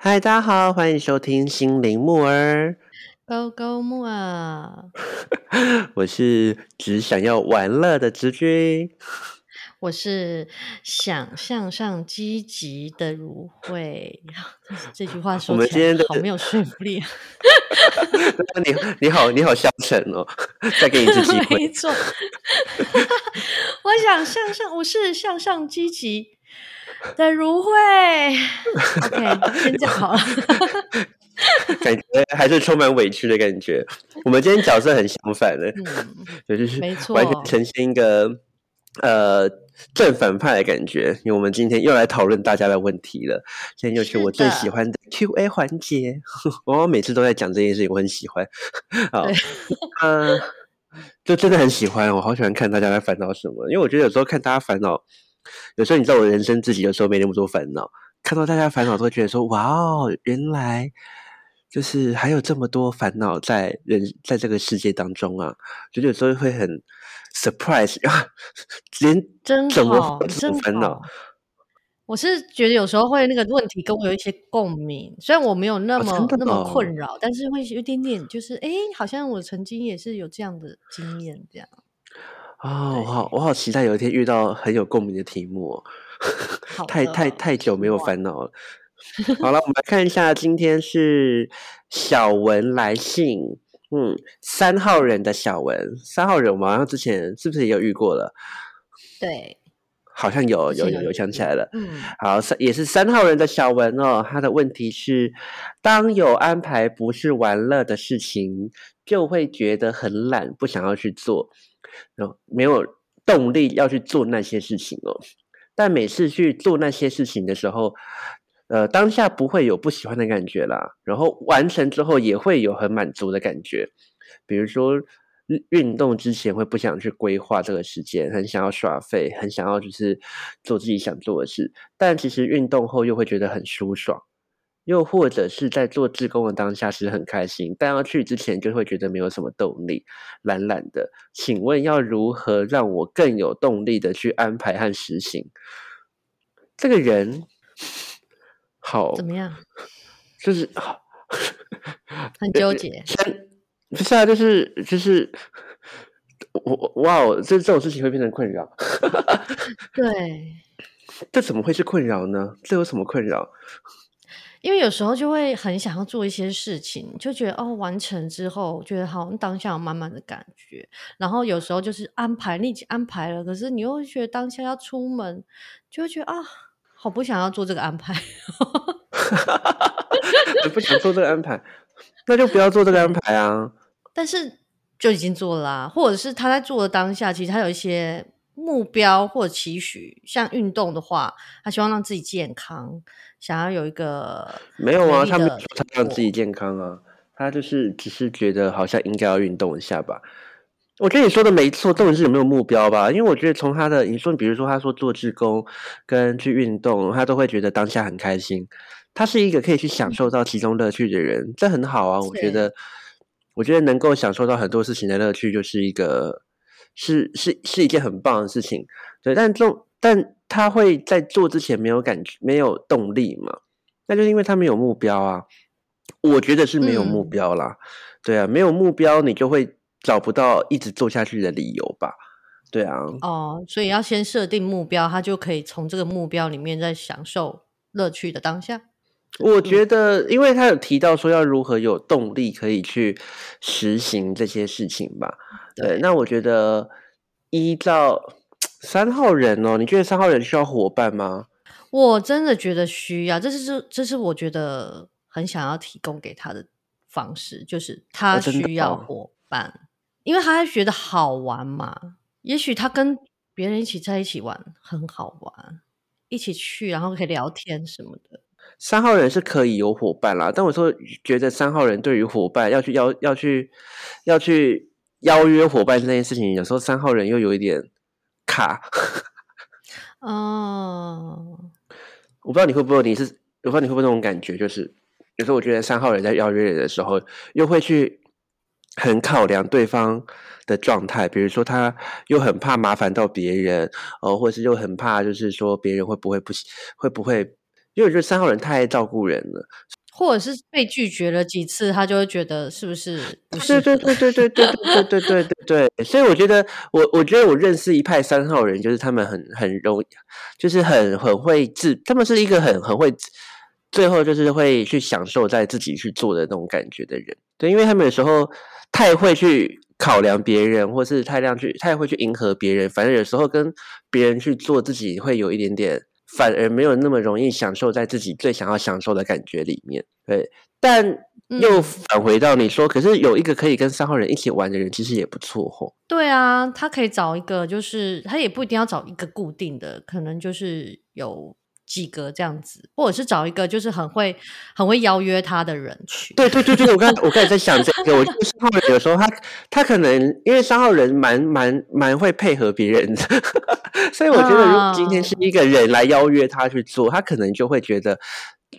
嗨，大家好，欢迎收听心灵木儿。高高木啊，我是只想要玩乐的直君。我是想向上积极的如慧。这句话说起来好没有说服力啊！你你好，你好消沉哦。再给你一次机会。没错，我想向上，我是向上积极的如慧。OK，先讲好了。感觉还是充满委屈的感觉。我们今天角色很相反的，就是完全呈现一个呃正反派的感觉。因为我们今天又来讨论大家的问题了，现在又是我最喜欢的 Q&A 环节。我每次都在讲这件事情，我很喜欢。好，嗯，就真的很喜欢，我好喜欢看大家在烦恼什么。因为我觉得有时候看大家烦恼，有时候你知道我人生自己有时候没那么多烦恼，看到大家烦恼都会觉得说：哇哦，原来。就是还有这么多烦恼在人在这个世界当中啊，就有时候会很 surprise 啊，连真好，真烦恼。我是觉得有时候会那个问题跟我有一些共鸣，虽然我没有那么那么困扰，但是会有一点点就是哎，好像我曾经也是有这样的经验，这样。哦，我好我好期待有一天遇到很有共鸣的题目，太太太久没有烦恼了。好了，我们来看一下，今天是小文来信，嗯，三号人的小文，三号人，我们好像之前是不是也有遇过了？对，好像有，有，有，有想起来了。嗯，好，三也是三号人的小文哦。他的问题是，当有安排不是玩乐的事情，就会觉得很懒，不想要去做，没有动力要去做那些事情哦。但每次去做那些事情的时候，呃，当下不会有不喜欢的感觉啦，然后完成之后也会有很满足的感觉。比如说运动之前会不想去规划这个时间，很想要耍废，很想要就是做自己想做的事，但其实运动后又会觉得很舒爽。又或者是在做志工的当下是很开心，但要去之前就会觉得没有什么动力，懒懒的。请问要如何让我更有动力的去安排和实行？这个人。好，怎么样？就是很纠结。不是啊，就是就是，我哇哦，这这种事情会变成困扰。对，这怎么会是困扰呢？这有什么困扰？因为有时候就会很想要做一些事情，就觉得哦，完成之后觉得好像当下有满满的感觉。然后有时候就是安排，你已经安排了，可是你又觉得当下要出门，就会觉得啊。好不想要做这个安排，你 不想做这个安排，那就不要做这个安排啊。但是就已经做了，或者是他在做的当下，其实他有一些目标或期许，像运动的话，他希望让自己健康，想要有一个没有啊，他没有他让自己健康啊，他就是只是觉得好像应该要运动一下吧。我觉得你说的没错，重点是有没有目标吧？因为我觉得从他的你说，比如说他说做志工跟去运动，他都会觉得当下很开心。他是一个可以去享受到其中乐趣的人，这很好啊。我觉得，我觉得能够享受到很多事情的乐趣，就是一个是是是一件很棒的事情。对，但重但他会在做之前没有感觉，没有动力嘛？那就是因为他没有目标啊。我觉得是没有目标啦。对啊，没有目标，你就会。找不到一直做下去的理由吧？对啊，哦，所以要先设定目标，他就可以从这个目标里面再享受乐趣的当下。我觉得，因为他有提到说要如何有动力可以去实行这些事情吧。对，那我觉得依照三号人哦，你觉得三号人需要伙伴吗？我真的觉得需要，这是这是我觉得很想要提供给他的方式，就是他需要伙伴。因为他觉得好玩嘛，也许他跟别人一起在一起玩很好玩，一起去然后可以聊天什么的。三号人是可以有伙伴啦，但我说觉得三号人对于伙伴要去邀要去要去邀约伙伴这件事情，有时候三号人又有一点卡。哦，我不知道你会不会，你是我不知道你会不会那种感觉，就是有时候我觉得三号人在邀约人的时候，又会去。很考量对方的状态，比如说他又很怕麻烦到别人，哦，或者是又很怕，就是说别人会不会不会不会因为我觉得三号人太爱照顾人了。或者是被拒绝了几次，他就会觉得是不是？对对对对对对对对对对对。所以我觉得，我我觉得我认识一派三号人，就是他们很很容易，就是很很会自，他们是一个很很会，最后就是会去享受在自己去做的那种感觉的人。对，因为他们有时候太会去考量别人，或是太量去太会去迎合别人，反正有时候跟别人去做自己会有一点点。反而没有那么容易享受在自己最想要享受的感觉里面，对。但又返回到你说，可是有一个可以跟三号人一起玩的人，其实也不错哦。对啊，他可以找一个，就是他也不一定要找一个固定的，可能就是有。几个这样子，或者是找一个就是很会很会邀约他的人去。对对对对，我刚我刚才在想这个，我觉得三号人有时候他他可能因为三号人蛮蛮蛮会配合别人的，所以我觉得如果今天是一个人来邀约他去做，他可能就会觉得，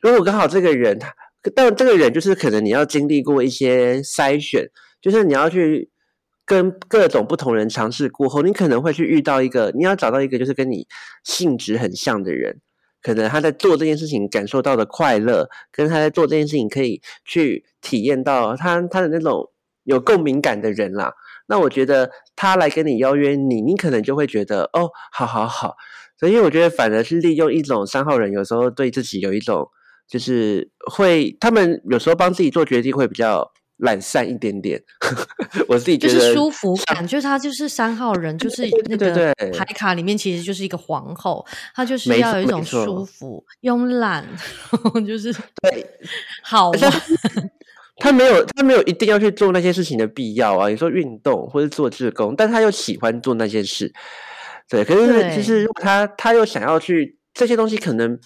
如果刚好这个人他，但这个人就是可能你要经历过一些筛选，就是你要去跟各种不同人尝试过后，你可能会去遇到一个，你要找到一个就是跟你性质很像的人。可能他在做这件事情感受到的快乐，跟他在做这件事情可以去体验到他他的那种有共鸣感的人啦。那我觉得他来跟你邀约你，你可能就会觉得哦，好好好。所以我觉得反而是利用一种三号人，有时候对自己有一种就是会，他们有时候帮自己做决定会比较。懒散一点点，我自己觉得就是舒服感，就是他就是三号人，就是那个牌卡里面其实就是一个皇后，她就是要有一种舒服、慵懒，就是对好。他没有，他没有一定要去做那些事情的必要啊。你说运动或者做志工，但他又喜欢做那些事，对。可是其实他他又想要去这些东西，可能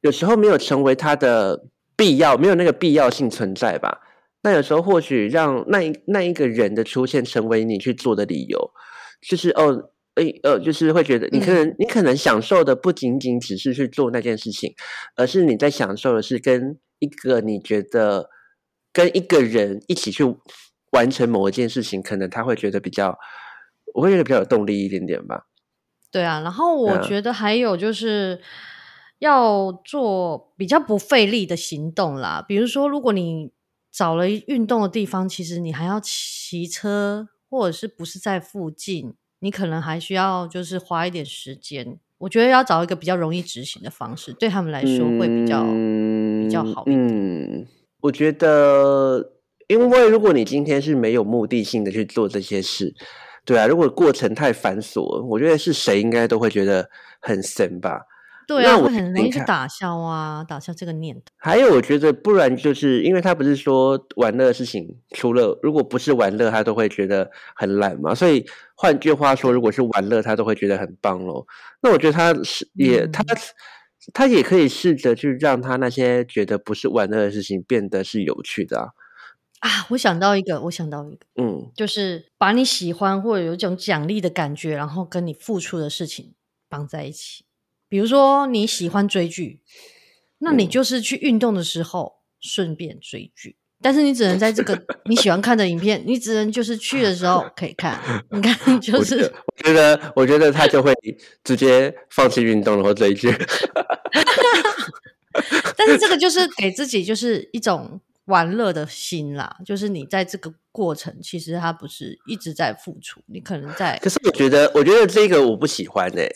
有时候没有成为他的必要，没有那个必要性存在吧。那有时候或许让那一那一个人的出现成为你去做的理由，就是哦，诶呃，就是会觉得你可能你可能享受的不仅仅只是去做那件事情，而是你在享受的是跟一个你觉得跟一个人一起去完成某一件事情，可能他会觉得比较，我会觉得比较有动力一点点吧。对啊，然后我觉得还有就是要做比较不费力的行动啦，比如说如果你。找了运动的地方，其实你还要骑车，或者是不是在附近，你可能还需要就是花一点时间。我觉得要找一个比较容易执行的方式，对他们来说会比较比较好。嗯，我觉得，因为如果你今天是没有目的性的去做这些事，对啊，如果过程太繁琐，我觉得是谁应该都会觉得很神吧。对啊，会很容易去打消啊，打消这个念头。还有，我觉得不然就是因为他不是说玩乐的事情，除了如果不是玩乐，他都会觉得很懒嘛。所以换句话说，如果是玩乐，他都会觉得很棒咯。那我觉得他是也他他也可以试着去让他那些觉得不是玩乐的事情变得是有趣的啊。啊，我想到一个，我想到一个，嗯，就是把你喜欢或者有一种奖励的感觉，然后跟你付出的事情绑在一起。比如说你喜欢追剧，那你就是去运动的时候顺便追剧，但是你只能在这个 你喜欢看的影片，你只能就是去的时候 可以看。你看，就是我觉得，我觉得他就会直接放弃运动然后追剧。但是这个就是给自己就是一种玩乐的心啦，就是你在这个过程其实他不是一直在付出，你可能在。可是我觉得，我觉得这个我不喜欢哎。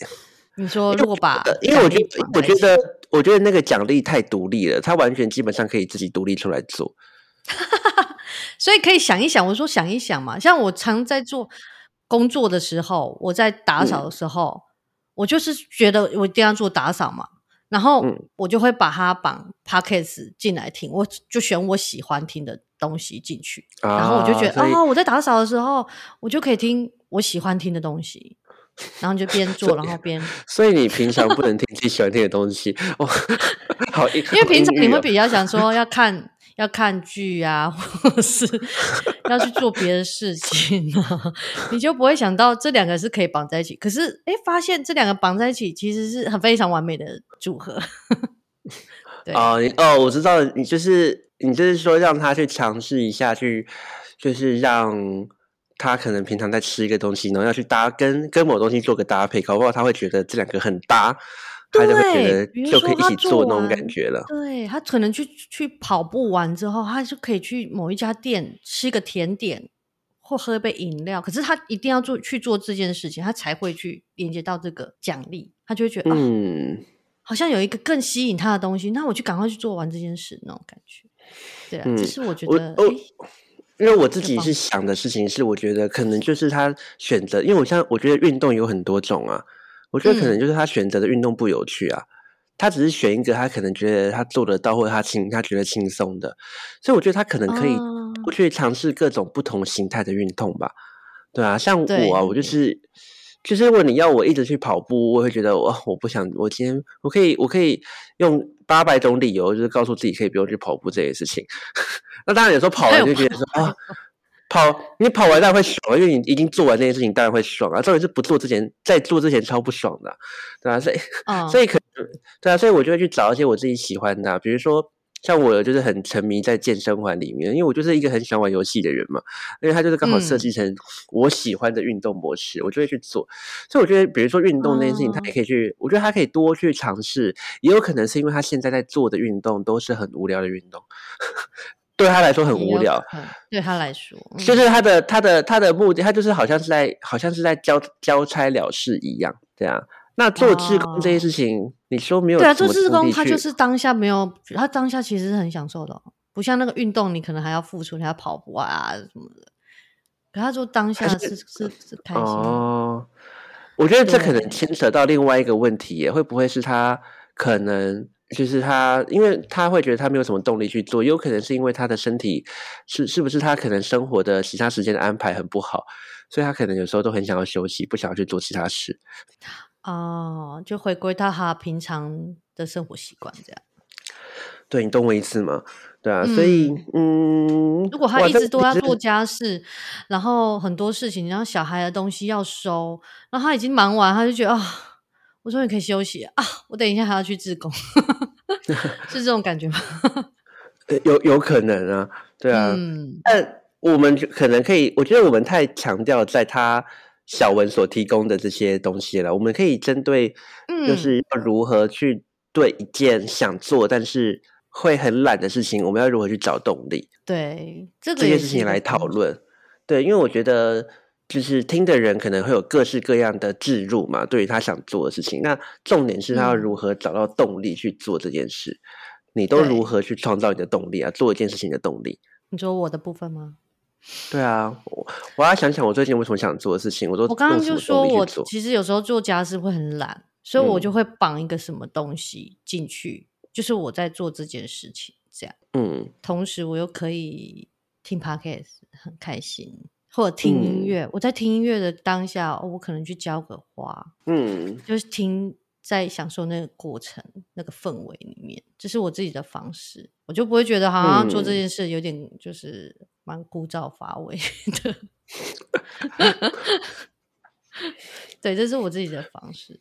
你说如果把，因为我觉得，我觉得，我觉得那个奖励太独立了，他完全基本上可以自己独立出来做，所以可以想一想。我说想一想嘛，像我常在做工作的时候，我在打扫的时候，我就是觉得我一定要做打扫嘛，然后我就会把它绑 podcast 进来听，我就选我喜欢听的东西进去，然后我就觉得哦，我在打扫的时候，我就可以听我喜欢听的东西。然后就边 做，然后边。所以你平常不能听自己喜欢听的东西哦。好，因为平常你会比较想说要看要看剧啊，或是要去做别的事情啊，你就不会想到这两个是可以绑在一起。可是哎，发现这两个绑在一起其实是很非常完美的组合。对哦，哦，我知道，你就是你就是说让他去尝试一下，去就是让。他可能平常在吃一个东西，然后要去搭跟跟某东西做个搭配，搞不好他会觉得这两个很搭，他就会觉得就可以一起做那种感觉了。对他可能去去跑步完之后，他就可以去某一家店吃个甜点或喝一杯饮料。可是他一定要做去做这件事情，他才会去连接到这个奖励，他就会觉得嗯，好像有一个更吸引他的东西，那我就赶快去做完这件事那种感觉。对啊，这是我觉得。因为我自己是想的事情是，我觉得可能就是他选择，因为我像我觉得运动有很多种啊，我觉得可能就是他选择的运动不有趣啊，他只是选一个他可能觉得他做得到或者他轻他觉得轻松的，所以我觉得他可能可以不去尝试各种不同形态的运动吧，对啊，像我啊，我就是。就是如果你要我一直去跑步，我会觉得我我不想。我今天我可以我可以用八百种理由，就是告诉自己可以不用去跑步这件事情。那当然有时候跑完就觉得说啊，跑你跑完当然会爽，因为你已经做完那件事情，当然会爽啊。重点是不做之前，在做之前超不爽的，对啊？所以所以可对啊，所以我就会去找一些我自己喜欢的，比如说。像我就是很沉迷在健身环里面，因为我就是一个很喜欢玩游戏的人嘛，因为它就是刚好设计成我喜欢的运动模式，我就会去做。所以我觉得，比如说运动那件事情，他也可以去，我觉得他可以多去尝试。也有可能是因为他现在在做的运动都是很无聊的运动，对他来说很无聊。对他来说，就是他的他的他的目的，他就是好像是在好像是在交交差了事一样，这样。那做志工这些事情，你说没有？对啊，做志工他就是当下没有，他当下其实是很享受的，不像那个运动，你可能还要付出，你要跑步啊什么的。可他说当下是是是开心。哦，我觉得这可能牵扯到另外一个问题，会不会是他可能就是他，因为他会觉得他没有什么动力去做，有可能是因为他的身体是是不是他可能生活的其他时间的安排很不好，所以他可能有时候都很想要休息，不想要去做其他事。哦，就回归到他平常的生活习惯这样。对你懂我意思吗？对啊，所以嗯，如果他一直都要做家事，然后很多事情，然后小孩的东西要收，然后他已经忙完，他就觉得啊，我终于可以休息啊，我等一下还要去自工，是这种感觉吗？有有可能啊，对啊，嗯但我们可能可以，我觉得我们太强调在他。小文所提供的这些东西了，我们可以针对，就是要如何去对一件想做但是会很懒的事情，我们要如何去找动力？对，这件事情来讨论。对，因为我觉得就是听的人可能会有各式各样的置入嘛，对于他想做的事情。那重点是他要如何找到动力去做这件事？你都如何去创造你的动力啊？做一件事情的动力？你说我的部分吗？对啊，我我要想想我最近为什么想做的事情。我都我刚刚就说我其实有时候做家事会很懒，所以我就会绑一个什么东西进去，就是我在做这件事情这样。嗯，同时我又可以听 podcast 很开心，或者听音乐。我在听音乐的当下，我可能去浇个花，嗯，就是听。在享受那个过程、那个氛围里面，这是我自己的方式，我就不会觉得好像做这件事有点就是蛮枯燥乏味的。对，这是我自己的方式。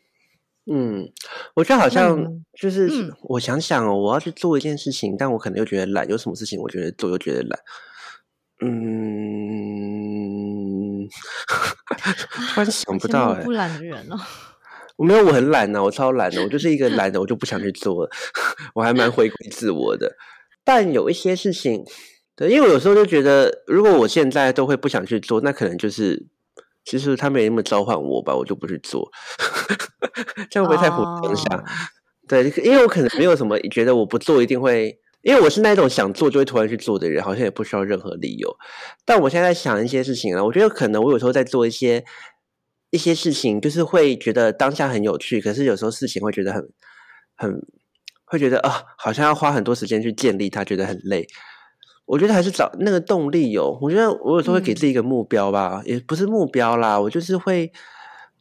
嗯，我觉得好像就是，我想想哦，我要去做一件事情，但我可能又觉得懒。有什么事情我觉得做又觉得懒？嗯，突然想不到哎，不懒的人哦。我 没有，我很懒呢，我超懒的，我就是一个懒的，我就不想去做了。我还蛮回归自我的，但有一些事情，对，因为我有时候就觉得，如果我现在都会不想去做，那可能就是其实他没那么召唤我吧，我就不去做。这样会不会太普通下？对，因为我可能没有什么觉得我不做一定会，因为我是那种想做就会突然去做的人，好像也不需要任何理由。但我现在想一些事情啊，我觉得可能我有时候在做一些。一些事情就是会觉得当下很有趣，可是有时候事情会觉得很很会觉得啊，好像要花很多时间去建立它，觉得很累。我觉得还是找那个动力有。我觉得我有时候会给自己一个目标吧，也不是目标啦，我就是会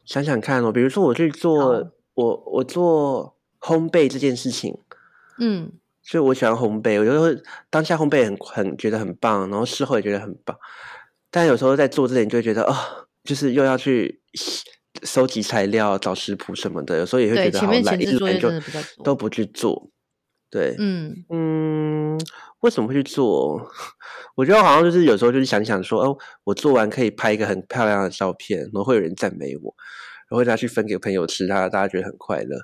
想想看哦，比如说我去做我我做烘焙这件事情，嗯，所以我喜欢烘焙，我觉得当下烘焙很很觉得很棒，然后事后也觉得很棒，但有时候在做之前就会觉得哦。就是又要去收集材料、找食谱什么的，有时候也会觉得好懒，一直就都不去做。对，嗯嗯，为什么会去做？我觉得好像就是有时候就是想想说，哦，我做完可以拍一个很漂亮的照片，然后会有人赞美我，然后拿去分给朋友吃，他大家觉得很快乐。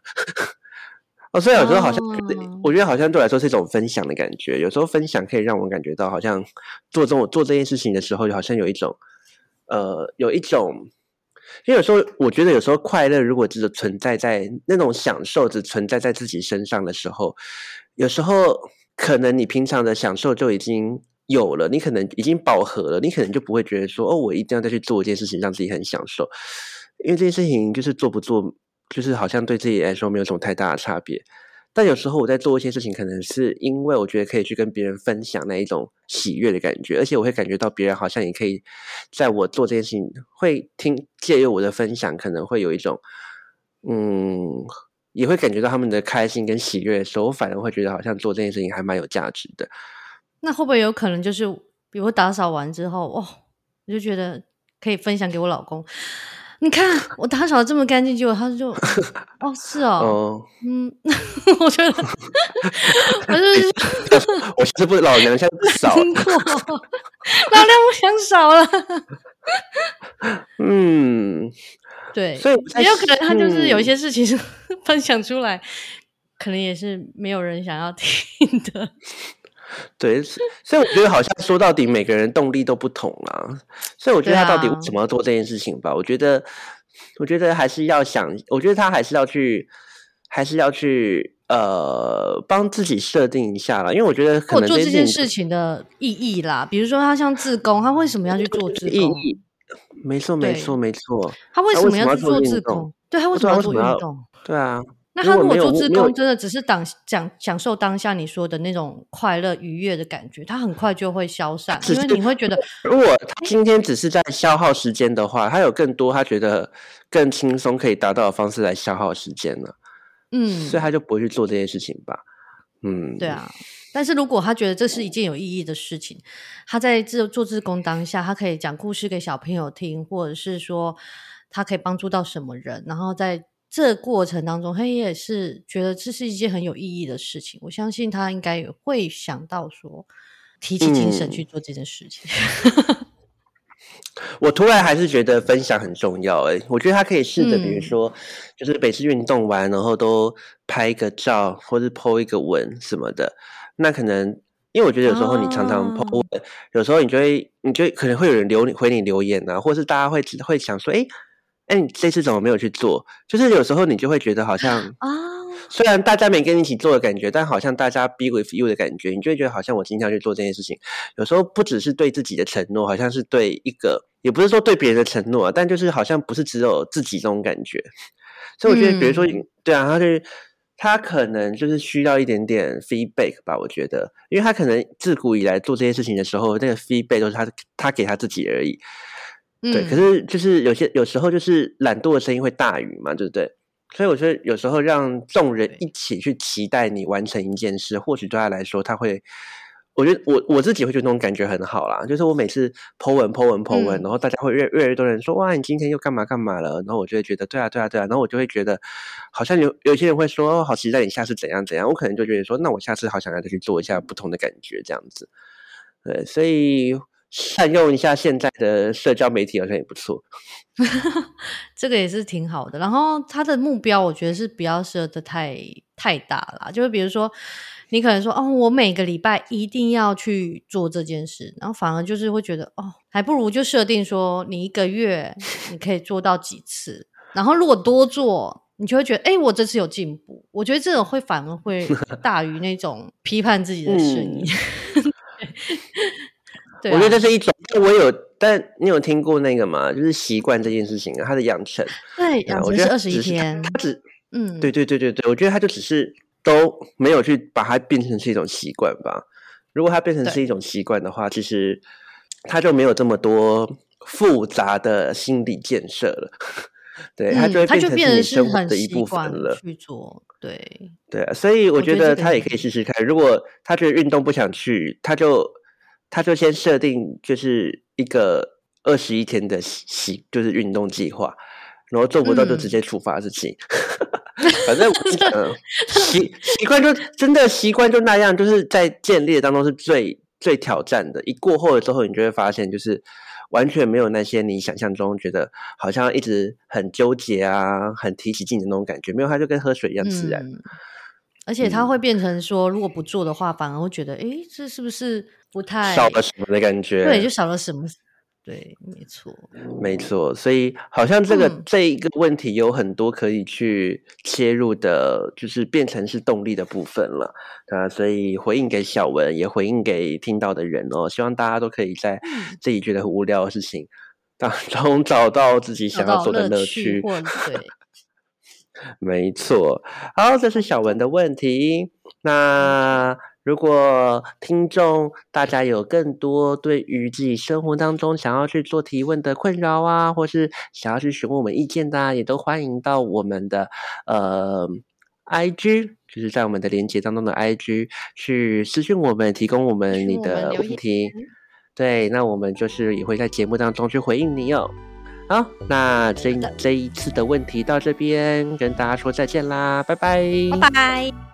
哦，所以有时候好像，我觉得好像对我来说是一种分享的感觉。有时候分享可以让我感觉到，好像做这种做这件事情的时候，好像有一种，呃，有一种，因为有时候我觉得，有时候快乐如果只是存在在那种享受只存在在自己身上的时候，有时候可能你平常的享受就已经有了，你可能已经饱和了，你可能就不会觉得说，哦，我一定要再去做一件事情，让自己很享受，因为这件事情就是做不做。就是好像对自己来说没有什么太大的差别，但有时候我在做一些事情，可能是因为我觉得可以去跟别人分享那一种喜悦的感觉，而且我会感觉到别人好像也可以在我做这件事情，会听借由我的分享，可能会有一种嗯，也会感觉到他们的开心跟喜悦的时候，我反而会觉得好像做这件事情还蛮有价值的。那会不会有可能就是，比如打扫完之后，哦，我就觉得可以分享给我老公。你看我打扫的这么干净，结果他就 哦是哦，嗯，我觉得 我是我是不是老娘想少，老娘不想少了，嗯，对，所以也有可能他就是有一些事情是分享出来，可能也是没有人想要听的。对，所以我觉得好像说到底，每个人动力都不同啦。所以我觉得他到底为什么要做这件事情吧？我觉得，我觉得还是要想，我觉得他还是要去，还是要去呃，帮自己设定一下啦。因为我觉得，可能做这件事情的意义啦，比如说他像自工，他为什么要去做自工？没错，没错，没错。他为什么要去做自工？对他为什么要做运动？对啊。那他如果做自工，真的只是当享享受当下你说的那种快乐愉悦的感觉，他很快就会消散，因为你会觉得，如果他今天只是在消耗时间的话，他有更多他觉得更轻松可以达到的方式来消耗时间了，嗯，所以他就不会去做这件事情吧，嗯，对啊。但是如果他觉得这是一件有意义的事情，他在自做自工当下，他可以讲故事给小朋友听，或者是说他可以帮助到什么人，然后在。这过程当中，他也是觉得这是一件很有意义的事情。我相信他应该也会想到说，提起精神去做这件事情。我突然还是觉得分享很重要。哎，我觉得他可以试着，比如说，就是每次运动完，然后都拍一个照，或是 po 一个文什么的。那可能，因为我觉得有时候你常常 po 文，有时候你就会，你就可能会有人留回你留言啊，或是大家会会想说，哎。哎，你这次怎么没有去做？就是有时候你就会觉得好像啊，虽然大家没跟你一起做的感觉，但好像大家 be with you 的感觉，你就会觉得好像我今天要去做这件事情。有时候不只是对自己的承诺，好像是对一个，也不是说对别人的承诺，但就是好像不是只有自己这种感觉。所以我觉得，比如说，对啊，他是他可能就是需要一点点 feedback 吧。我觉得，因为他可能自古以来做这些事情的时候，那个 feedback 都是他他给他自己而已。对，可是就是有些有时候就是懒惰的声音会大于嘛，对不对？所以我觉得有时候让众人一起去期待你完成一件事，或许对他来说，他会，我觉得我我自己会觉得那种感觉很好啦。就是我每次 Po 文 Po 文 Po 文，然后大家会越越来越多人说哇，你今天又干嘛干嘛了？然后我就会觉得对啊对啊对啊，然后我就会觉得好像有有些人会说哦，好期待你下次怎样怎样，我可能就觉得说那我下次好想要再去做一下不同的感觉这样子。对，所以。善用一下现在的社交媒体，好像也不错。这个也是挺好的。然后他的目标，我觉得是不要设的太太大了。就是比如说，你可能说哦，我每个礼拜一定要去做这件事，然后反而就是会觉得哦，还不如就设定说，你一个月你可以做到几次。然后如果多做，你就会觉得哎，我这次有进步。我觉得这种会反而会 大于那种批判自己的声音。我觉得这是一种，我有，但你有听过那个吗？就是习惯这件事情啊，它的养成，对，养成是二十一天，它只，嗯，对对对对对，我觉得它就只是都没有去把它变成是一种习惯吧。如果它变成是一种习惯的话，其实它就没有这么多复杂的心理建设了。对，它就会变成你生活的一部分了。去做，对对啊，所以我觉得他也可以试试看。如果他觉得运动不想去，他就。他就先设定就是一个二十一天的习，就是运动计划，然后做不到就直接处罚自己。反正嗯，习习惯就真的习惯就那样，就是在建立当中是最最挑战的。一过后了之后，你就会发现，就是完全没有那些你想象中觉得好像一直很纠结啊、很提起劲的那种感觉，没有，它就跟喝水一样自然。而且他会变成说，如果不做的话，反而会觉得，哎，这是不是不太少了什么的感觉？对，就少了什么。对，没错，没错，所以好像这个这一个问题有很多可以去切入的，就是变成是动力的部分了啊。所以回应给小文，也回应给听到的人哦。希望大家都可以在自己觉得很无聊的事情当 中找到自己想要做的乐趣。对，没错。好，这是小文的问题。那。如果听众大家有更多对于自己生活当中想要去做提问的困扰啊，或是想要去询问我们意见的，也都欢迎到我们的呃 I G，就是在我们的连接当中的 I G 去私信我们，提供我们你的问题。对，那我们就是也会在节目当中去回应你哦。好，那这这一次的问题到这边跟大家说再见啦，拜拜，拜拜。